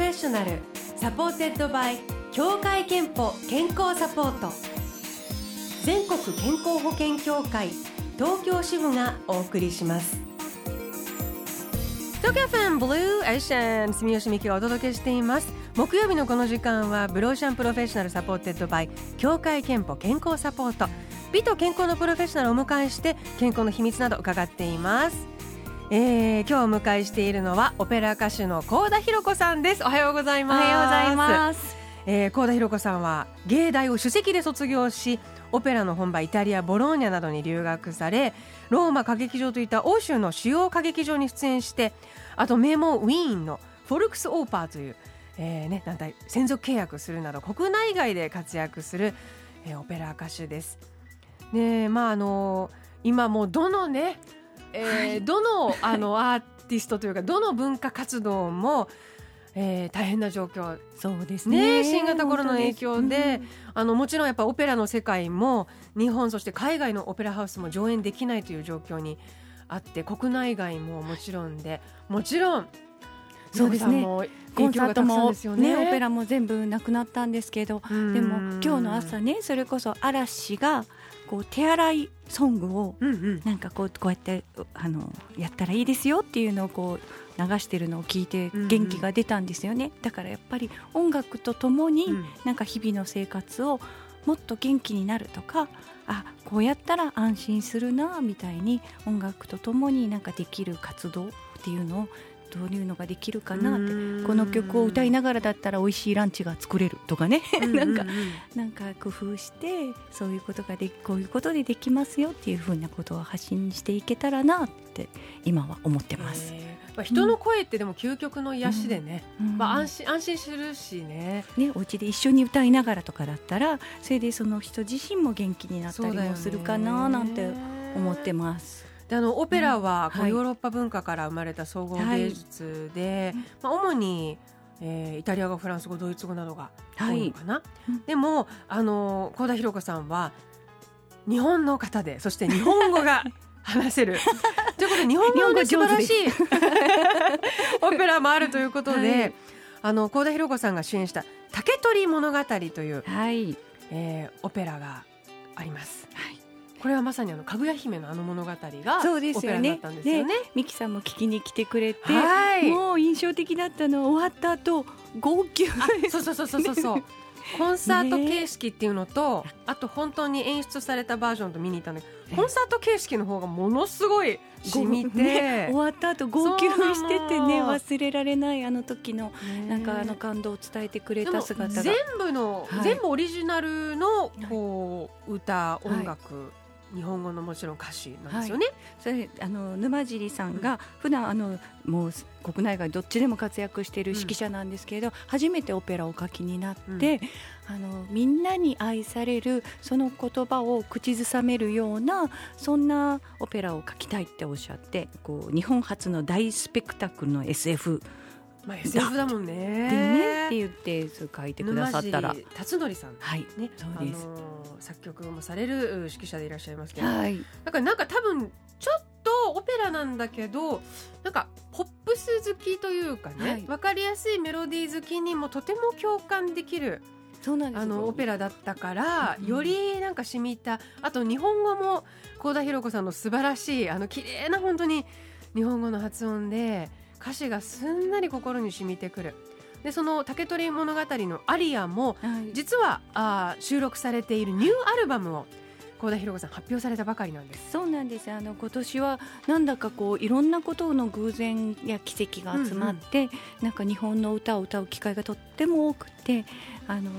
フェッショナル supported by 協会けんぽ健康サポート。全国健康保険協会東京支部がお送りします。東京 FMブルーオーシャン住吉美紀がお届けしています。木曜日のこの時間はブルーオーシャンプロフェッショナル supported by 協会けんぽ健康サポート。美と健康のプロフェッショナルをお迎えして健康の秘密など伺っています。えー、今日お迎えしているのはオペラ歌手の高田博子さんです。おはようございます。おはようございます。えー、高田博子さんは芸大を首席で卒業しオペラの本場イタリアボローニャなどに留学されローマ歌劇場といった欧州の主要歌劇場に出演してあと名門ウィーンのフォルクス・オーパーという、えーね、団体専属契約するなど国内外で活躍する、えー、オペラ歌手です。でまああの今もどのね、えー、はい、どのあのアーティストというかどの文化活動もえー、大変な状況。そうですね、ね、新型コロナの影響で、うん、あのもちろんやっぱオペラの世界も日本そして海外のオペラハウスも上演できないという状況にあって国内外ももちろんで。もちろんそうですね。コンサートもね、オペラも全部なくなったんですけどでも今日の朝ねそれこそ嵐がこう手洗いソングをなんかこうこうやってあのやったらいいですよっていうのをこう流してるのを聞いて元気が出たんですよね、だからやっぱり音楽とともになんか日々の生活をもっと元気になるとかあこうやったら安心するなみたいに音楽とともになんかできる活動っていうのをどういうのができるかなってこの曲を歌いながらだったら美味しいランチが作れるとかね。なんかなんか工夫してそういうことがでこういうことでできますよっていうふうなことを発信していけたらなって今は思ってます。まあ、人の声ってでも究極の癒しでね、うん、まあ、安心安心するしね。ねお家で一緒に歌いながらとかだったらそれでその人自身も元気になったりもするかななんて思ってます。であのオペラはこうヨーロッパ文化から生まれた総合芸術で、はい、まあ、主に、えー、イタリア語フランス語ドイツ語などが多いのかな、はい、でもあの幸田博子さんは日本の方でそして日本語が 話せる。ということで 日本語が素晴らしい オペラもあるということで、はい、あの幸田博子さんが主演した「竹取物語」という、はい。えー、オペラがあります。はいこれはまさにあのかぐや姫のあの物語がそうですよね。ね。ミキさんも聞きに来てくれて、はい、もう印象的だったの終わった後号泣。そうそうそうそうそう。コンサート形式っていうのと、ね、あと本当に演出されたバージョンと見に行ったんだけど、コンサート形式の方がものすごい染みて、ね、終わった後号泣しててね忘れられないあの時のなんかあの感動を伝えてくれた姿が。全部の、はい、全部オリジナルのこう歌音楽日本語のもちろん歌詞なんですよね。はい、それあの沼尻さんが普段あのもう国内外どっちでも活躍している指揮者なんですけれど、うん、初めてオペラを書きになって、うん、あのみんなに愛されるその言葉を口ずさめるようなそんなオペラを書きたいっておっしゃってこう日本初の大スペクタクルの SF まあ、SF だもんね。ねって言ってそう書いてくださったら。辰徳さん、はい。ね、そうです、あのー、作曲もされる指揮者でいらっしゃいますけど、はい、だからなんか多分ちょっとオペラなんだけどなんかポップス好きというかね、はい、分かりやすいメロディー好きにもとても共感できる。そうなんですあのオペラだったから、うん、よりなんか染みたあと日本語も幸田博子さんの素晴らしいあの綺麗な本当に日本語の発音で歌詞がすんなり心に染みてくる。でその竹取物語のアリアも、はい、実はあ収録されているニューアルバムを幸田博子さん発表されたばかりなんです。そうなんです。あの今年はなんだかこういろんなことの偶然や奇跡が集まって、うんうん、なんか日本の歌を歌う機会がとっても多くてあの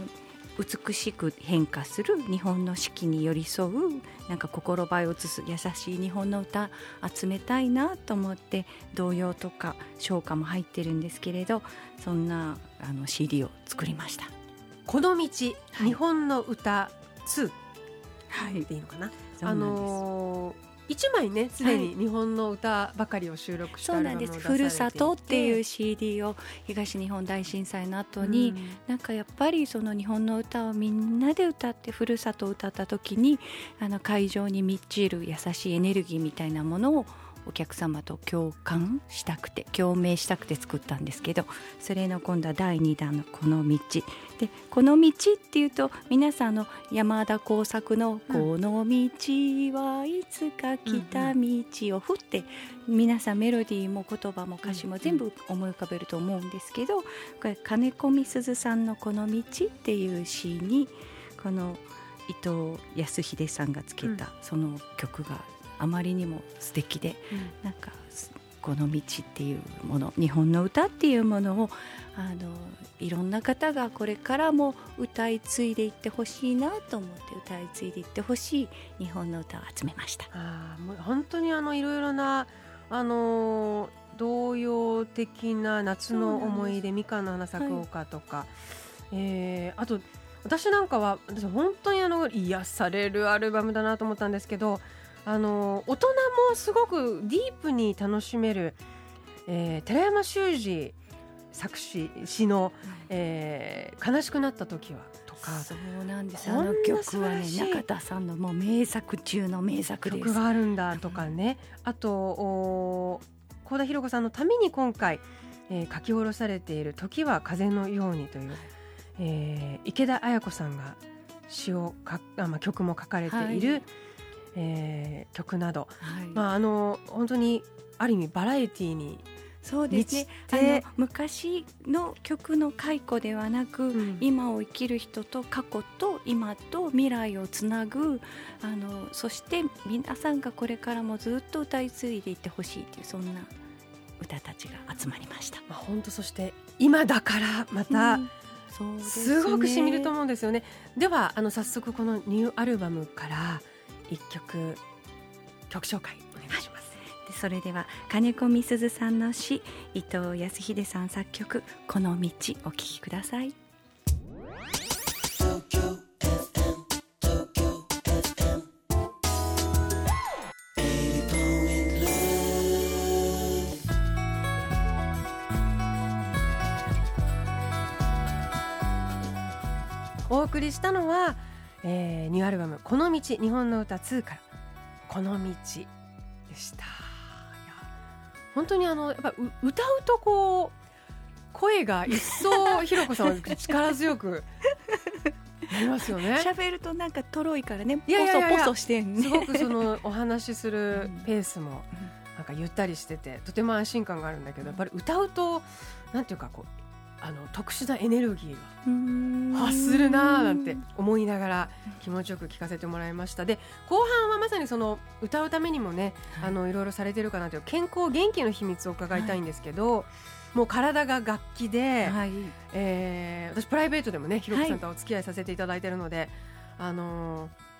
美しく変化する日本の四季に寄り添うなんか心映えを移す優しい日本の歌集めたいなと思って童謡とか唱歌も入ってるんですけれどそんなあの CD を作りました。この道、はい、日本の歌2はいでいいのかな？あのー一枚ねすでに日本の歌ばかりを収録した、そうなんです「ふるさと」っていう CD を東日本大震災の後に、うん、なんかやっぱりその日本の歌をみんなで歌ってふるさとを歌った時にあの会場に満ちる優しいエネルギーみたいなものをお客様と共感したくて共鳴したくて作ったんですけどそれの今度は第2弾の「この道」で「この道」っていうと皆さんの山田耕作の「この道はいつか来た道」を振って皆さんメロディーも言葉も歌詞も全部思い浮かべると思うんですけどこれ金子みすずさんの「この道」っていう詩にこの伊藤康秀さんがつけたその曲があまりにも素敵で、うん、なんかこの道っていうもの日本の歌っていうものをあのいろんな方がこれからも歌い継いでいってほしいなと思って歌い継いでいってほしい日本の歌を集めました。あもう本当にあのいろいろなあの童謡的な夏の思い出みかんの花咲く丘とか、はい、えー、あと私なんかは私本当にあの癒されるアルバムだなと思ったんですけどあの大人もすごくディープに楽しめる、えー、寺山修司作詞詩の、えー、悲しくなった時は」とかそうなんです。あの曲はね中田さんのもう名作中の名作です。曲があるんだとかね、うん、あと幸田博子さんのために今回、えー、書き下ろされている「時は風のように」という、えー、池田綾子さんが詩をかあ、まあ、曲も書かれている、はいえー、曲など、はい、まあ、あの本当にある意味バラエティーにそうですね。あの昔の曲の解雇ではなく、うん、今を生きる人と過去と今と未来をつなぐあのそして皆さんがこれからもずっと歌い継いでいってほしいというそんな歌たちが集まりました。まあ、本当そして今だからまた、うん。すごくしみると思うんですよね。ではあの早速このニューアルバムから一曲曲紹介お願いします。でそれでは金子みすずさんの詩伊藤康秀さん作曲「この道」お聴きください。お送りしたのはえー、ニューアルバム「この道日本の歌2」から「この道」でした。本当にあのやっぱ歌うとこう声が一層ひろこさんは力強くなりますよね。喋るとなんかとろいからねポソポソしてんね。すごくそのお話しするペースもなんかゆったりしててとても安心感があるんだけどやっぱり歌うとなんていうかこうあの特殊なエネルギーが発するなーなんて思いながら気持ちよく聞かせてもらいました。で後半はまさにその歌うためにもね、はい、あのいろいろされてるかなという健康元気の秘密を伺いたいんですけど、はい、もう体が楽器で、はい、えー、私プライベートでもねひろこさんとお付き合いさせていただいているので、あのー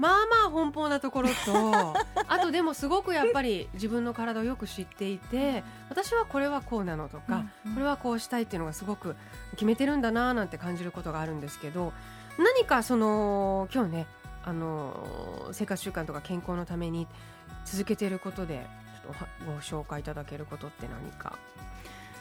まあまあ奔放なところと あとでもすごくやっぱり自分の体をよく知っていて私はこれはこうなのとか、これはこうしたいっていうのがすごく決めてるんだななんて感じることがあるんですけど何かその今日ねあの生活習慣とか健康のために続けていることでちょっとご紹介いただけることって何か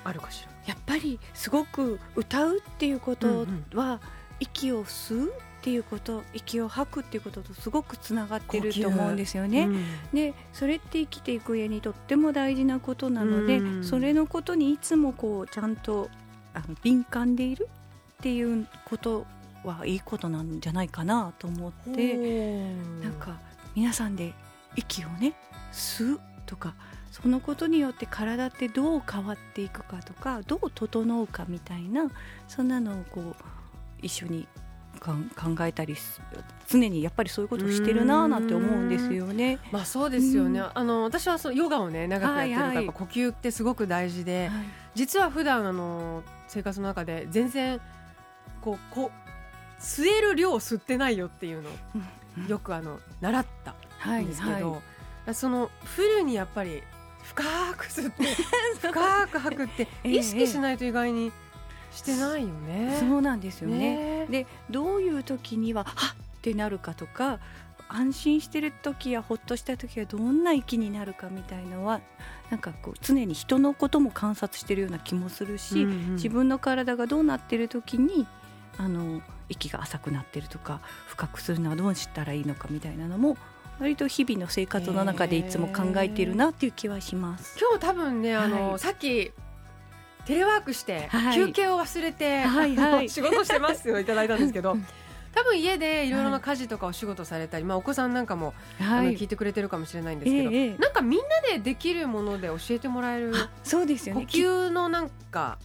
あるかしら？やっぱりすごく歌うっていうことは息を吸うっていうこと息を吐くっていうこととすごくつながってると思うんですよね。うん、でそれって生きていく上にとっても大事なことなので、うん、それのことにいつもこうちゃんとあの敏感でいるっていうことはいいことなんじゃないかなと思ってなんか皆さんで息をね吸うとかそのことによって体ってどう変わっていくかとかどう整うかみたいなそんなのをこう一緒に考えたり常にやっぱりそういうことをしてるななんて思うんですよね。まあそうですよね。あの私はそのヨガをね長くやってるから、はいはい、呼吸ってすごく大事で、はい、実は普段あの生活の中で全然こうこう吸える量を吸ってないよっていうのをよくあの習ったんですけど、はいはい、そのフルにやっぱり深く吸って 深く吐くって意識しないと意外に。ええしてないよね。そうなんですよね、ね、でどういう時にははっってなるかとか安心してる時やほっとした時はどんな息になるかみたいのはなんかこう常に人のことも観察してるような気もするし、うんうん、自分の体がどうなってる時にあの息が浅くなってるとか深くするのはどうしたらいいのかみたいなのも割と日々の生活の中でいつも考えているなっていう気はします。今日多分ねあの、はい、さっきテレワークして、休憩を忘れて、はいはい、仕事してますよいただいたんですけど。多分家でいろいろな家事とかお仕事されたり、まあ、お子さんなんかも、はい、あの聞いてくれてるかもしれないんですけど、えー、なんかみんなでできるもので教えてもらえるそうですよね。呼吸のなんか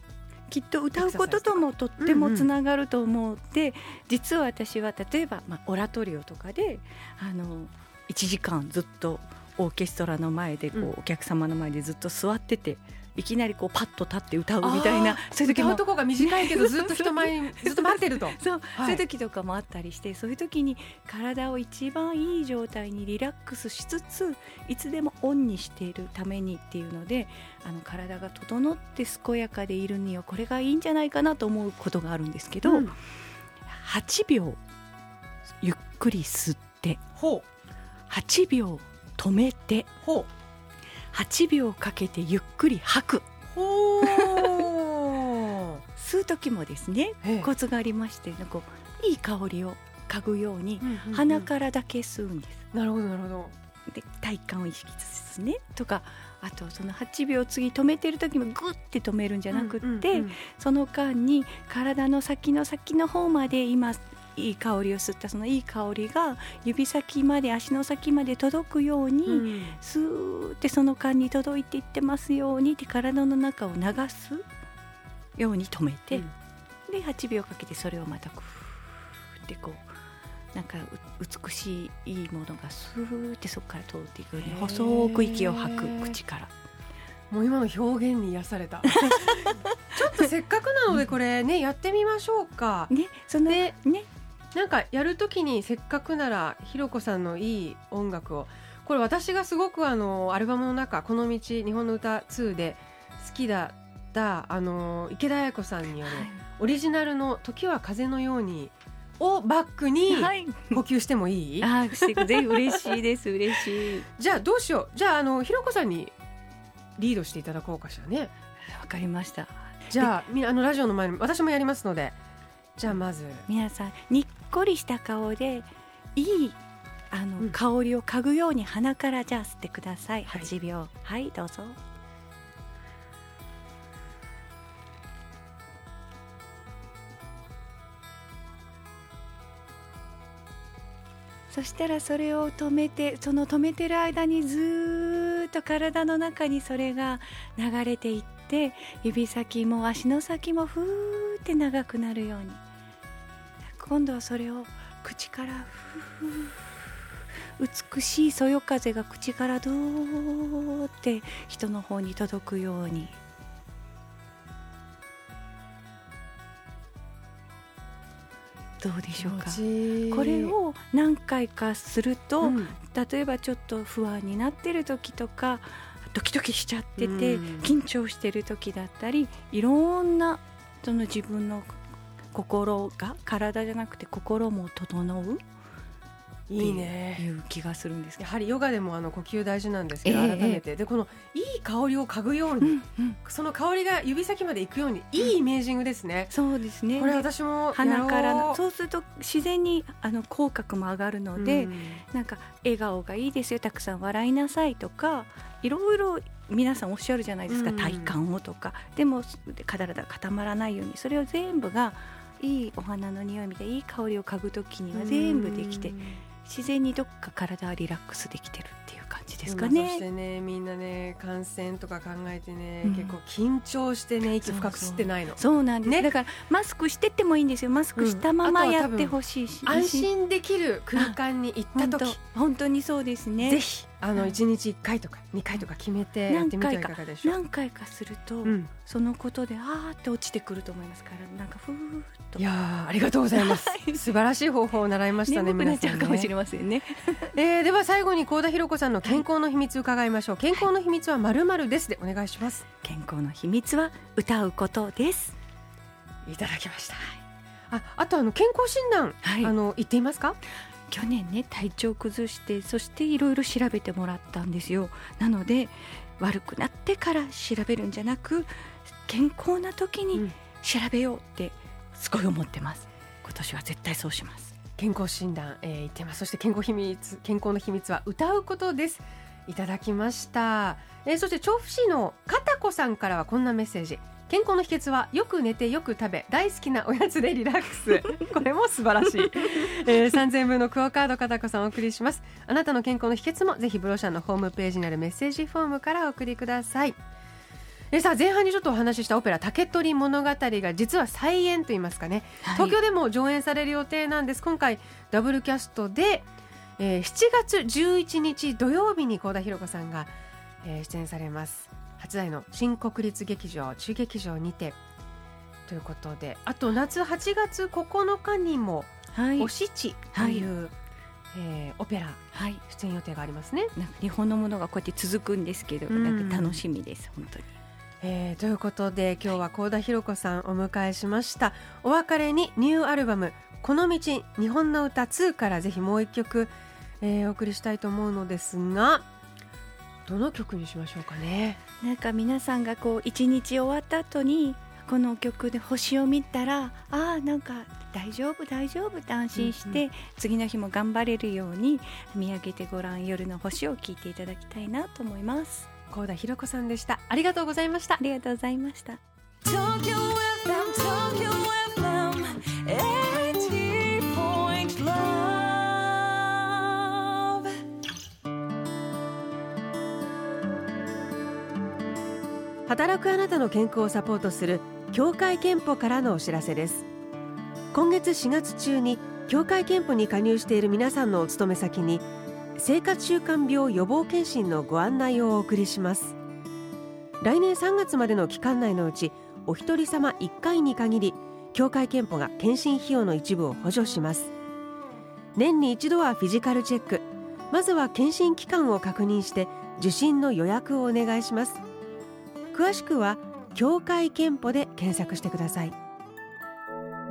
きっと歌うことともとってもつながると思って、うんうん、実は私は例えば、まあ、オラトリオとかであの1時間ずっとオーケストラの前でこう、うん、お客様の前でずっと座ってていきなりこうパッと立って歌うみたいなそういう時も。とこが短いけどずっと人前にずっと待ってると。そう、はい、そういう時とかもあったりしてそういう時に体を一番いい状態にリラックスしつついつでもオンにしているためにっていうのであの体が整って健やかでいるにはこれがいいんじゃないかなと思うことがあるんですけど、うん、8秒ゆっくり吸ってほう。8秒止めてほう8秒かけてゆっくり吐く。吸う時もですねコツがありましてこういい香りを嗅ぐように、鼻からだけ吸うんです。なるほどなるほど。で体幹を意識しつつね。とかあとその8秒次止めてる時もグッて止めるんじゃなくって、その間に体の先の先の方まで今いい香りを吸ったそのいい香りが指先まで足の先まで届くように、うん、スーってその間に届いていってますようにって体の中を流すように止めて、うん、で8秒かけてそれをまたクーってこうなんか美しいいいものがスーってそこから通っていくように細く息を吐く口から。もう今の表現に癒された ちょっとせっかくなのでこれねやってみましょうか。ね、そのねなんかやるときにせっかくならひろこさんのいい音楽を。これ私がすごくあのアルバムの中「この道日本の歌2」で好きだったあの池田彩子さんによるオリジナルの「時は風のように」をバックに呼吸してもいい、はい、あぜひ嬉しいです嬉しい。じゃあどうしよう。じゃああのひろこさんにリードしていただこうかしらね。わかりました。じゃあみあのラジオの前に私もやりますのでじゃあまず。皆さんにっこりした顔でいいあの、うん、香りを嗅ぐように鼻からじゃあ吸ってください、はい、8秒。はいどうぞ。そしたらそれを止めてその止めてる間にずっと体の中にそれが流れていって指先も足の先もふーって長くなるように今度はそれを口からふ美しいそよ風が口からどーって人の方に届くように。どうでしょうか？これを何回かすると、うん、例えばちょっと不安になってる時とかドキドキしちゃってて、うん、緊張してる時だったりいろんなその自分の心が体じゃなくて心も整う？いいね。いう気がするんですやはりヨガでもあの呼吸大事なんですけど、改めて。でこのいい香りを嗅ぐように、うんうん、その香りが指先まで行くようにいいイメージングですね、うん、そうですね。これ私も鼻からそうすると自然にあの口角も上がるので、うん、なんか笑顔がいいですよたくさん笑いなさいとかいろいろ皆さんおっしゃるじゃないですか、体感をとか。でも体が固まらないように。それを全部がいいお花の匂いみたいいい香りを嗅ぐ時には全部できて自然にどっか体はリラックスできてるっていう感じですかね。そしてねみんなね感染とか考えてね、うん、結構緊張してね息深く吸ってないの。そうなんです、ね、だからマスクしてってもいいんですよ。マスクしたままやってほしいし、うん、安心できる空間に行った時。本当。にそうですね。ぜひあの一日一回とか二回とか決めてやってみてはいかがでしょう。何回か。すると、うん、そのことであーって落ちてくると思いますからなんかふーっと。いやありがとうございます。素晴らしい方法を習いましたねね皆さんね。かもしれませんね、えー、では最後に高田博子さんの健康の秘密伺いましょう、健康の秘密はまるまるですでお願いします。健康の秘密は歌うことです。いただきました、ああとあの健康診断、はい、あの言っていますか？去年ね体調崩してそしていろいろ調べてもらったんですよ。なので悪くなってから調べるんじゃなく健康な時に調べようってすごい思ってます。今年は絶対そうします健康診断、えー、言ってます。そして健康秘密健康の秘密は歌うことです。いただきました、えー、そして調布市の片子さんからはこんなメッセージ。健康の秘訣はよく寝てよく食べ大好きなおやつでリラックス。これも素晴らしい、えー、3000分のクオカード片子さんお送りします。あなたの健康の秘訣もぜひブロシャンのホームページにあるメッセージフォームからお送りくださいでさあ前半にちょっとお話ししたオペラ「竹取物語」が実は再演といいますかね、はい、東京でも上演される予定なんです。今回ダブルキャストで、えー、7月11日土曜日に幸田博子さんが、えー、出演されます。初代の新国立劇場中劇場にて。ということであと夏8月9日にも「はい、おしち」という、はい、えー、オペラ、はい、出演予定がありますね。なんか日本のものがこうやって続くんですけど、うん、なんか楽しみです本当に。えー、ということで今日は幸田博子さんお迎えしました。お別れにニューアルバム「この道日本の歌2」からぜひもう一曲、えー、お送りしたいと思うのですがどの曲にしましょうかね？なんか皆さんがこう一日終わった後にこの曲で星を見たらああなんか大丈夫大丈夫って安心して、うんうん、次の日も頑張れるように見上げてごらん夜の星を聞いていただきたいなと思います高田博子さんでした。ありがとうございました。ありがとうございました。働くあなたの健康をサポートする協会憲法からのお知らせです。今月4月中に協会憲法に加入している皆さんのお勤め先に生活習慣病予防検診のご案内をお送りします。来年3月までの期間内のうちお一人様1回に限り協会憲法が検診費用の一部を補助します。年に一度はフィジカルチェック。まずは検診期間を確認して受診の予約をお願いします。詳しくは協会けんぽで検索してください。